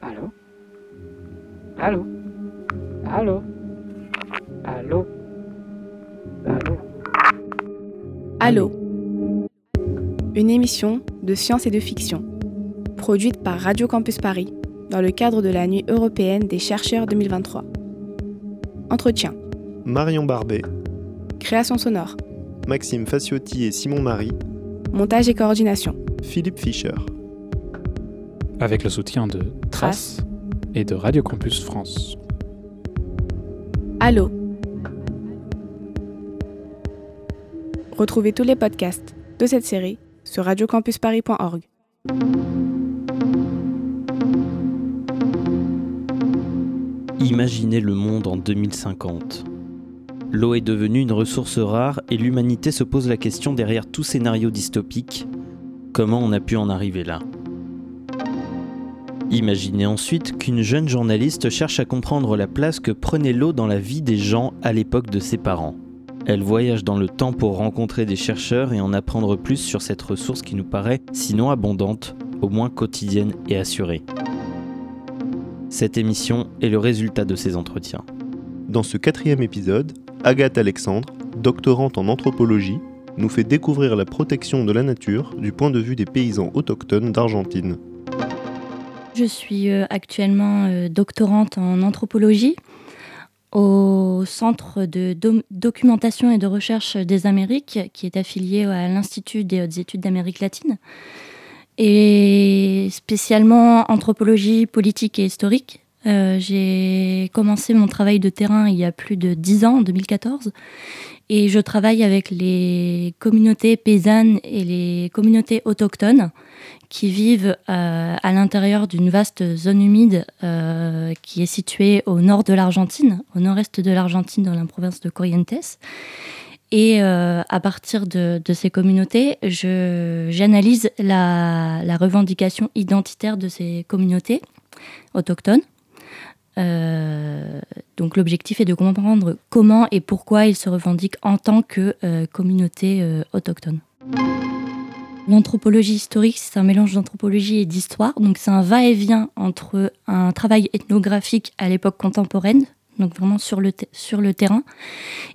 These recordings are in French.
Allô? Allô? Allô? Allô? Allô? Allô? Une émission de science et de fiction, produite par Radio Campus Paris dans le cadre de la Nuit européenne des chercheurs 2023. Entretien. Marion Barbet, Création sonore. Maxime Faciotti et Simon Marie, Montage et coordination. Philippe Fischer. Avec le soutien de Trace et de Radio Campus France. Allô Retrouvez tous les podcasts de cette série sur radiocampusparis.org. Imaginez le monde en 2050. L'eau est devenue une ressource rare et l'humanité se pose la question derrière tout scénario dystopique, comment on a pu en arriver là? Imaginez ensuite qu'une jeune journaliste cherche à comprendre la place que prenait l'eau dans la vie des gens à l'époque de ses parents. Elle voyage dans le temps pour rencontrer des chercheurs et en apprendre plus sur cette ressource qui nous paraît, sinon abondante, au moins quotidienne et assurée. Cette émission est le résultat de ces entretiens. Dans ce quatrième épisode, Agathe Alexandre, doctorante en anthropologie, nous fait découvrir la protection de la nature du point de vue des paysans autochtones d'Argentine. Je suis euh, actuellement euh, doctorante en anthropologie au Centre de Do- documentation et de recherche des Amériques, qui est affilié à l'Institut des hautes études d'Amérique latine, et spécialement anthropologie politique et historique. Euh, J'ai commencé mon travail de terrain il y a plus de 10 ans, en 2014, et je travaille avec les communautés paysannes et les communautés autochtones qui vivent euh, à l'intérieur d'une vaste zone humide euh, qui est située au nord de l'Argentine, au nord-est de l'Argentine, dans la province de Corrientes. Et euh, à partir de, ces communautés, j'analyse la revendication identitaire de ces communautés autochtones. Euh, donc l'objectif est de comprendre comment et pourquoi ils se revendiquent en tant que euh, communauté euh, autochtone. L'anthropologie historique, c'est un mélange d'anthropologie et d'histoire. Donc, c'est un va-et-vient entre un travail ethnographique à l'époque contemporaine, donc vraiment sur le, sur le terrain,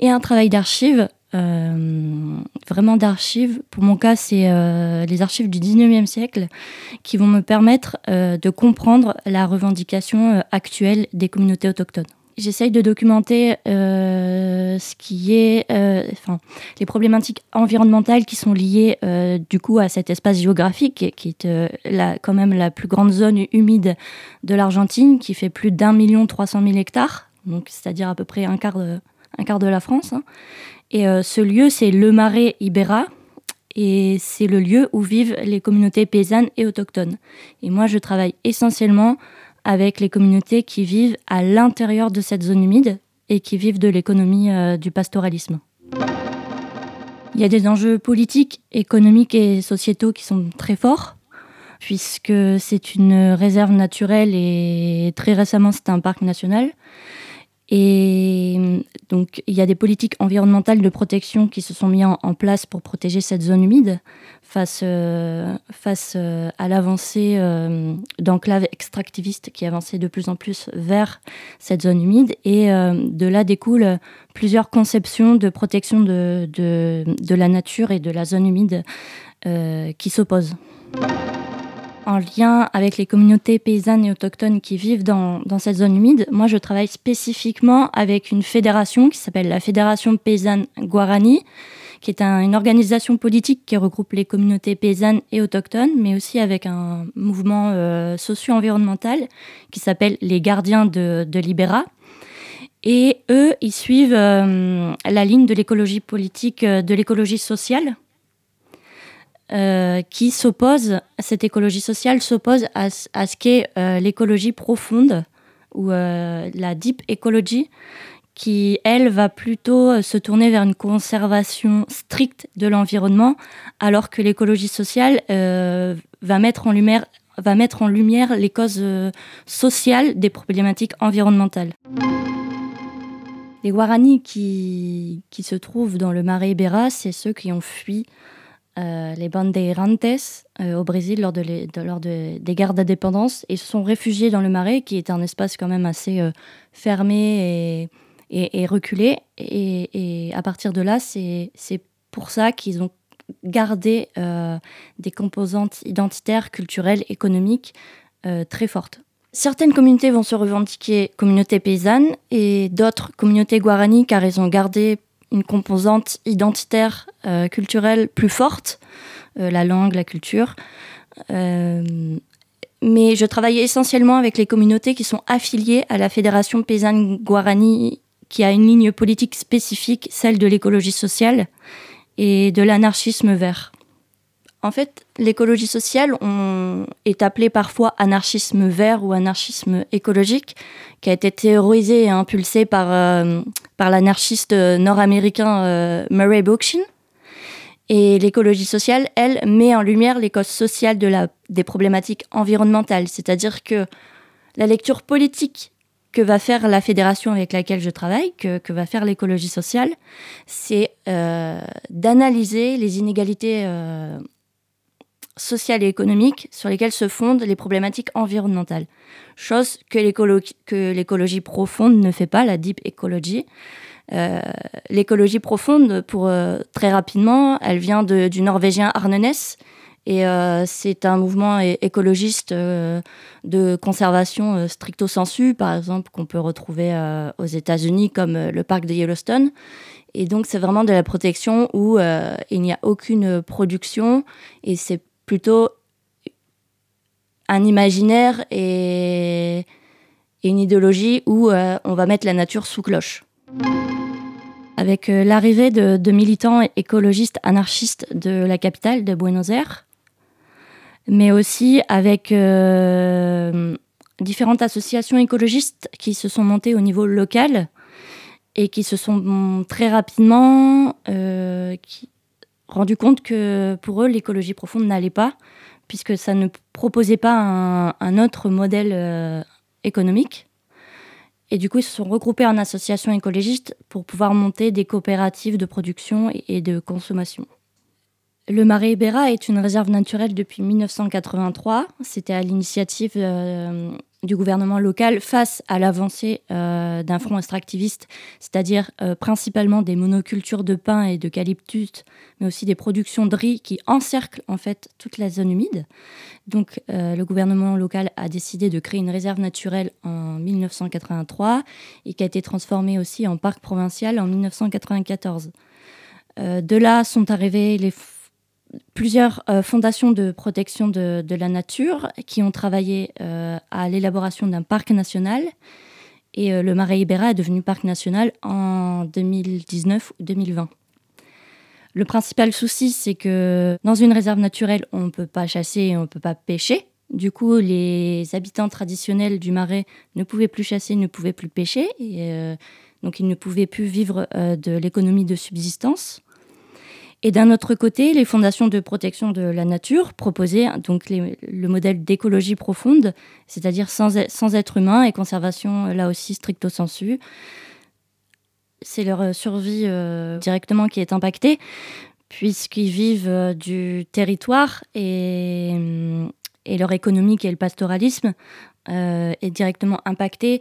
et un travail d'archives, euh, vraiment d'archives. Pour mon cas, c'est euh, les archives du 19e siècle qui vont me permettre euh, de comprendre la revendication actuelle des communautés autochtones. J'essaye de documenter ce qui est, enfin, les problématiques environnementales qui sont liées du coup à cet espace géographique qui est quand même la plus grande zone humide de l'Argentine qui fait plus d'un million trois cent mille hectares, donc c'est-à-dire à peu près un quart de, un quart de la France. hein. Et euh, ce lieu, c'est le Marais Ibera. Et c'est le lieu où vivent les communautés paysannes et autochtones. Et moi, je travaille essentiellement avec les communautés qui vivent à l'intérieur de cette zone humide et qui vivent de l'économie euh, du pastoralisme. Il y a des enjeux politiques, économiques et sociétaux qui sont très forts, puisque c'est une réserve naturelle et très récemment c'est un parc national. Et donc il y a des politiques environnementales de protection qui se sont mises en, place pour protéger cette zone humide face, euh, euh, à l'avancée euh, d'enclaves extractivistes qui avançaient de plus en plus vers cette zone humide. Et euh, de là découlent plusieurs conceptions de protection de, de, la nature et de la zone humide euh, qui s'opposent. En lien avec les communautés paysannes et autochtones qui vivent dans, cette zone humide, moi je travaille spécifiquement avec une fédération qui s'appelle la Fédération paysanne Guarani, qui est un- une organisation politique qui regroupe les communautés paysannes et autochtones, mais aussi avec un mouvement euh, socio-environnemental qui s'appelle les Gardiens de, de Libera. Et eux, ils suivent euh, la ligne de l'écologie politique, euh, de l'écologie sociale, euh, qui s'oppose, cette écologie sociale s'oppose à, à ce qu'est euh, l'écologie profonde ou euh, la deep ecology, qui, elle, va plutôt se tourner vers une conservation stricte de l'environnement, alors que l'écologie sociale va, mettre en lumière, va mettre en lumière les causes sociales des problématiques environnementales. Les Guarani qui, qui se trouvent dans le marais Ibera, c'est ceux qui ont fui les bandeirantes au Brésil lors, de lors des guerres d'indépendance et se sont réfugiés dans le Marais, qui est un espace quand même assez fermé et, reculé. Et, à partir de là, c'est pour ça qu'ils ont gardé des composantes identitaires, culturelles, économiques très fortes. Certaines communautés vont se revendiquer communautés paysannes et d'autres communautés guarani car elles ont gardé une composante identitaire euh, culturelle plus forte, euh, la langue, la culture. Euh, mais je travaille essentiellement avec les communautés qui sont affiliées à la Fédération paysanne guarani qui a une ligne politique spécifique, celle de l'écologie sociale et de l'anarchisme vert. En fait, l'écologie sociale est appelée parfois anarchisme vert ou anarchisme écologique, qui a été théorisé et impulsé par, euh, par l'anarchiste nord-américain euh, Murray Bookchin. Et l'écologie sociale, elle, met en lumière les causes sociales des problématiques environnementales, c'est-à-dire que la lecture politique que va faire la fédération avec laquelle je travaille, que, va faire l'écologie sociale, c'est euh, d'analyser les inégalités sociales et économiques sur lesquelles se fondent les problématiques environnementales. Chose que l'écologie profonde ne fait pas, la deep ecology. Euh, l'écologie profonde, pour euh, très rapidement, elle vient du norvégien Arne et euh, c'est un mouvement écologiste de conservation stricto sensu, par exemple, qu'on peut retrouver aux États-Unis comme le parc de Yellowstone. Et donc, c'est vraiment de la protection où il n'y a aucune production et c'est plutôt un imaginaire et, une idéologie où euh, on va mettre la nature sous cloche. Avec euh, l'arrivée de, militants écologistes anarchistes de la capitale, de Buenos Aires, mais aussi avec euh, différentes associations écologistes qui se sont montées au niveau local et qui se sont très rapidement rendu compte que pour eux, l'écologie profonde n'allait pas, puisque ça ne proposait pas un, autre modèle euh, économique. Et du coup, ils se sont regroupés en associations écologistes pour pouvoir monter des coopératives de production et, de consommation. Le Marais Ibera est une réserve naturelle depuis 1983. C'était à l'initiative euh, du gouvernement local face à l'avancée euh, d'un front extractiviste, c'est-à-dire euh, principalement des monocultures de pin et d'eucalyptus, mais aussi des productions de riz qui encerclent en fait toute la zone humide. Donc euh, le gouvernement local a décidé de créer une réserve naturelle en 1983 et qui a été transformée aussi en parc provincial en 1994. de là sont arrivés les plusieurs euh, fondations de protection de, la nature qui ont travaillé euh, à l'élaboration d'un parc national. Et euh, le Marais Ibera est devenu parc national en 2019 ou 2020. Le principal souci, c'est que dans une réserve naturelle, on ne peut pas chasser et on ne peut pas pêcher. Du coup, les habitants traditionnels du Marais ne pouvaient plus chasser, ne pouvaient plus pêcher. Donc, ils ne pouvaient plus vivre de l'économie de subsistance. Et d'un autre côté, les fondations de protection de la nature proposaient donc le modèle d'écologie profonde, c'est-à-dire sans, être humain et conservation là aussi stricto sensu. C'est leur survie euh, directement qui est impactée, puisqu'ils vivent euh, du territoire et, et leur économie qui est le pastoralisme euh, est directement impacté,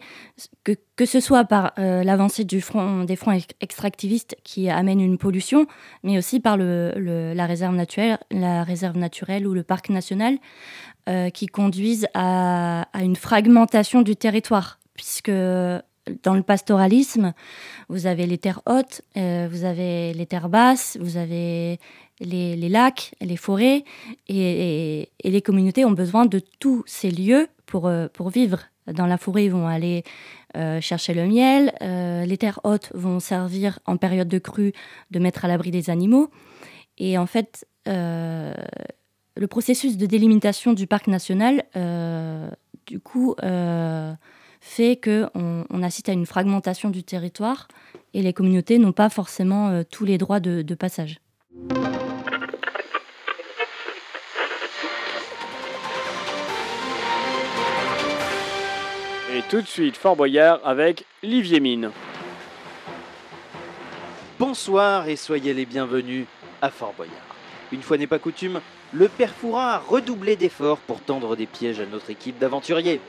que, que ce soit par euh, l'avancée front, des fronts extractivistes qui amènent une pollution, mais aussi par le, la, réserve naturelle, la réserve naturelle ou le parc national, euh, qui conduisent à, à, une fragmentation du territoire, puisque dans le pastoralisme, vous avez les terres hautes, vous avez les terres basses, vous avez les, les lacs, les forêts, et, et, les communautés ont besoin de tous ces lieux pour, euh, pour vivre. Dans la forêt, ils vont aller euh, chercher le miel. Euh, les terres hautes vont servir en période de crue de mettre à l'abri des animaux. Et en fait, le processus de délimitation du parc national, du coup, fait qu'on on assiste à une fragmentation du territoire et les communautés n'ont pas forcément tous les droits de passage. Tout de suite, Fort Boyard avec Livier Mine. Bonsoir et soyez les bienvenus à Fort Boyard. Une fois n'est pas coutume, le père Fourin a redoublé d'efforts pour tendre des pièges à notre équipe d'aventuriers.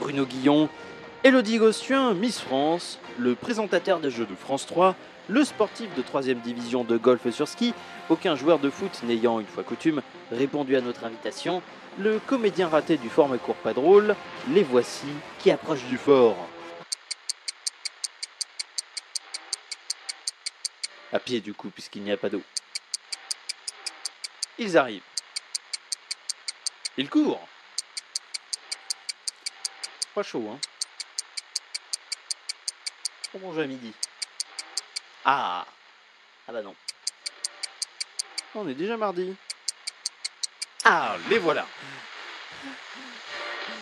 Bruno Guillon, Elodie Gossuin, Miss France, le présentateur de jeux de France 3, le sportif de 3ème division de golf sur ski, aucun joueur de foot n'ayant, une fois coutume, répondu à notre invitation, le comédien raté du forme court pas drôle, les voici qui approchent du fort. À pied du coup, puisqu'il n'y a pas d'eau. Ils arrivent. Ils courent. Pas chaud, hein. On mange à midi. Ah Ah bah non. On est déjà mardi. Ah, les voilà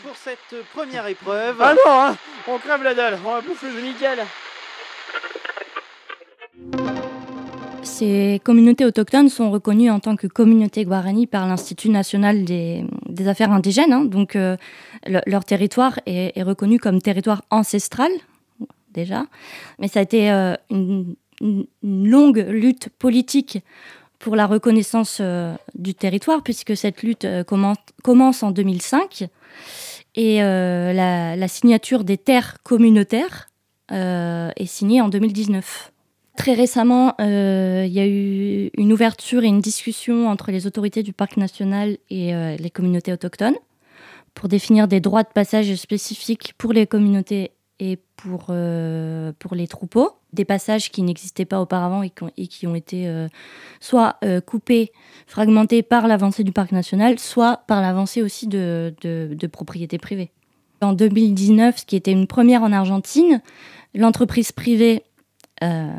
Pour cette première épreuve... Ah non, hein On crève la dalle, on va bouffer le nickel. Ces communautés autochtones sont reconnues en tant que communautés guarani par l'Institut national des, des affaires indigènes. hein. donc, euh, le- leur territoire est, est reconnu comme territoire ancestral, déjà. Mais ça a été euh, une longue lutte politique pour la reconnaissance euh, du territoire, puisque cette lutte euh, commence, en 2005. Et euh, la, signature des terres communautaires est signée en 2019. Très récemment, il y a eu une ouverture et une discussion entre les autorités du parc national et les communautés autochtones pour définir des droits de passage spécifiques pour les communautés et pour, pour les troupeaux. Des passages qui n'existaient pas auparavant et qui ont, été euh, soit euh, coupés, fragmentés par l'avancée du parc national, soit par l'avancée aussi de, de, de propriétés privées. En 2019, ce qui était une première en Argentine, l'entreprise privée euh,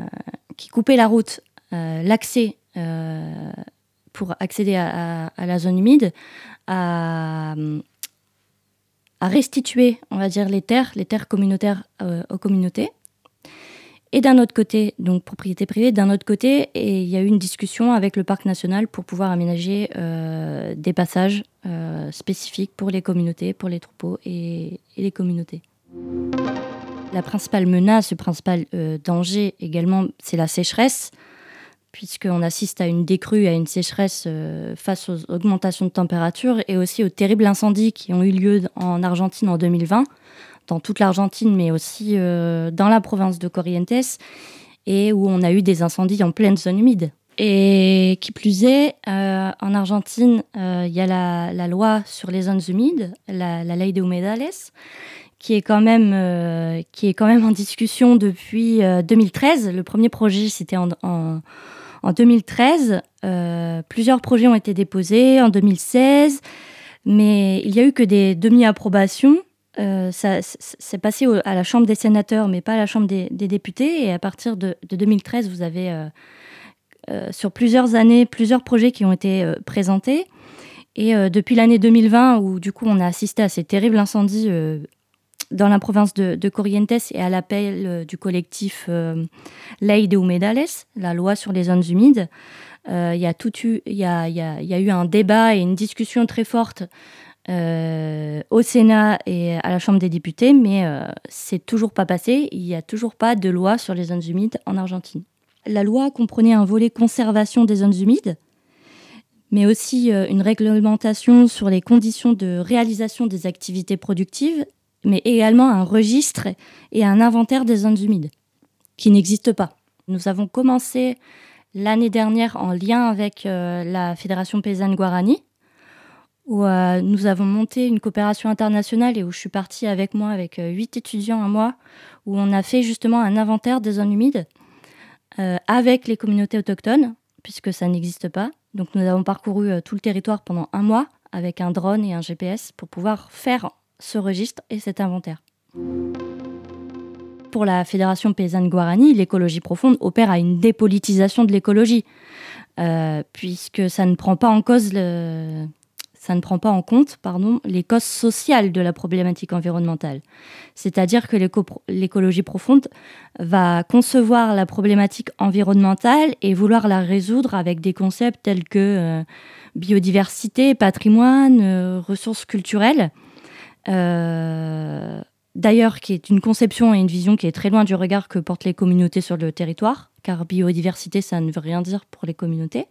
qui coupait la route, l'accès pour accéder à, à- à la zone humide, a, a restitué, on va dire, les terres, les terres communautaires aux communautés. Et d'un autre côté, donc propriété privée, d'un autre côté, et il y a eu une discussion avec le parc national pour pouvoir aménager euh, des passages euh, spécifiques pour les communautés, pour les troupeaux et- les communautés. La principale menace, le principal euh, danger également, c'est la sécheresse, puisqu'on assiste à une décrue, à une sécheresse face aux augmentations de température et aussi aux terribles incendies qui ont eu lieu en Argentine en 2020, dans toute l'Argentine, mais aussi euh, dans la province de Corrientes, et où on a eu des incendies en pleine zone humide. Et qui plus est, euh, en Argentine, euh, il y a la, loi sur les zones humides, la, ley de humedales, qui est quand même qui est quand même en discussion depuis euh, 2013. Le premier projet c'était en, en, en 2013. Euh, plusieurs projets ont été déposés en 2016, mais il y a eu que des demi-approbations. Euh, ça c'est passé à la Chambre des sénateurs, mais pas à la Chambre des, députés. Et à partir de, de 2013, vous avez euh, euh, sur plusieurs années plusieurs projets qui ont été présentés. Et depuis l'année 2020, où du coup on a assisté à ces terribles incendies dans la province de, Corrientes et à l'appel du collectif Ley de Humedales, la loi sur les zones humides, il y a eu un débat et une discussion très forte euh, au Sénat et à la Chambre des députés, mais euh, c'est toujours pas passé. Il n'y a toujours pas de loi sur les zones humides en Argentine. La loi comprenait un volet conservation des zones humides, mais aussi euh, une réglementation sur les conditions de réalisation des activités productives, mais également un registre et un inventaire des zones humides, qui n'existent pas. Nous avons commencé l'année dernière en lien avec euh, la Fédération paysanne Guarani, où euh, nous avons monté une coopération internationale et où je suis partie avec moi, avec euh, huit étudiants à moi, où on a fait justement un inventaire des zones humides euh, avec les communautés autochtones, puisque ça n'existe pas. Donc nous avons parcouru tout le territoire pendant un mois avec un drone et un GPS pour pouvoir faire ce registre et cet inventaire. Pour la Fédération paysanne Guarani, l'écologie profonde opère à une dépolitisation de l'écologie, puisque ça ne prend pas en cause le, ça ne prend pas en compte pardon, les causes sociales de la problématique environnementale. C'est-à-dire que l'éco- l'écologie profonde va concevoir la problématique environnementale et vouloir la résoudre avec des concepts tels que euh, biodiversité, patrimoine, euh, ressources culturelles. Euh, D'ailleurs, qui est une conception et une vision qui est très loin du regard que portent les communautés sur le territoire, car biodiversité, ça ne veut rien dire pour les communautés.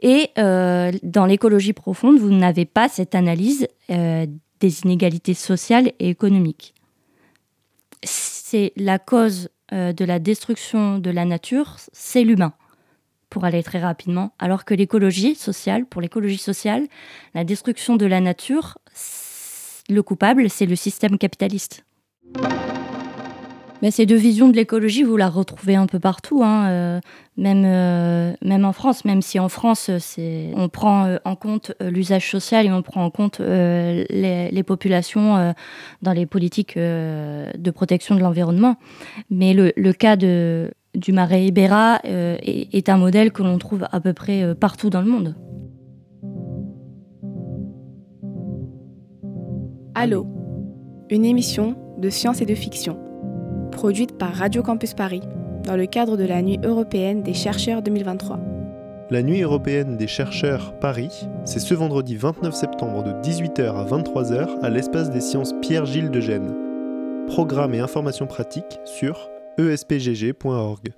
Et euh, dans l'écologie profonde, vous n'avez pas cette analyse euh, des inégalités sociales et économiques. C'est la cause euh, de la destruction de la nature, c'est l'humain, pour aller très rapidement. Alors que l'écologie sociale, pour l'écologie sociale, la destruction de la nature, le coupable, c'est le système capitaliste. Ces deux visions de l'écologie, vous la retrouvez un peu partout, hein, euh, même, euh, même en France, même si en France, on prend euh, en compte l'usage social et on prend en compte les, populations dans les politiques de protection de l'environnement. Mais le, cas du marais Ibera est, est un modèle que l'on trouve à peu près partout dans le monde. Allô, une émission de science et de fiction, produite par Radio Campus Paris dans le cadre de la Nuit européenne des chercheurs 2023. La Nuit européenne des chercheurs Paris, c'est ce vendredi 29 septembre de 18h à 23h à l'espace des sciences Pierre-Gilles de Gênes. Programme et informations pratiques sur espgg.org.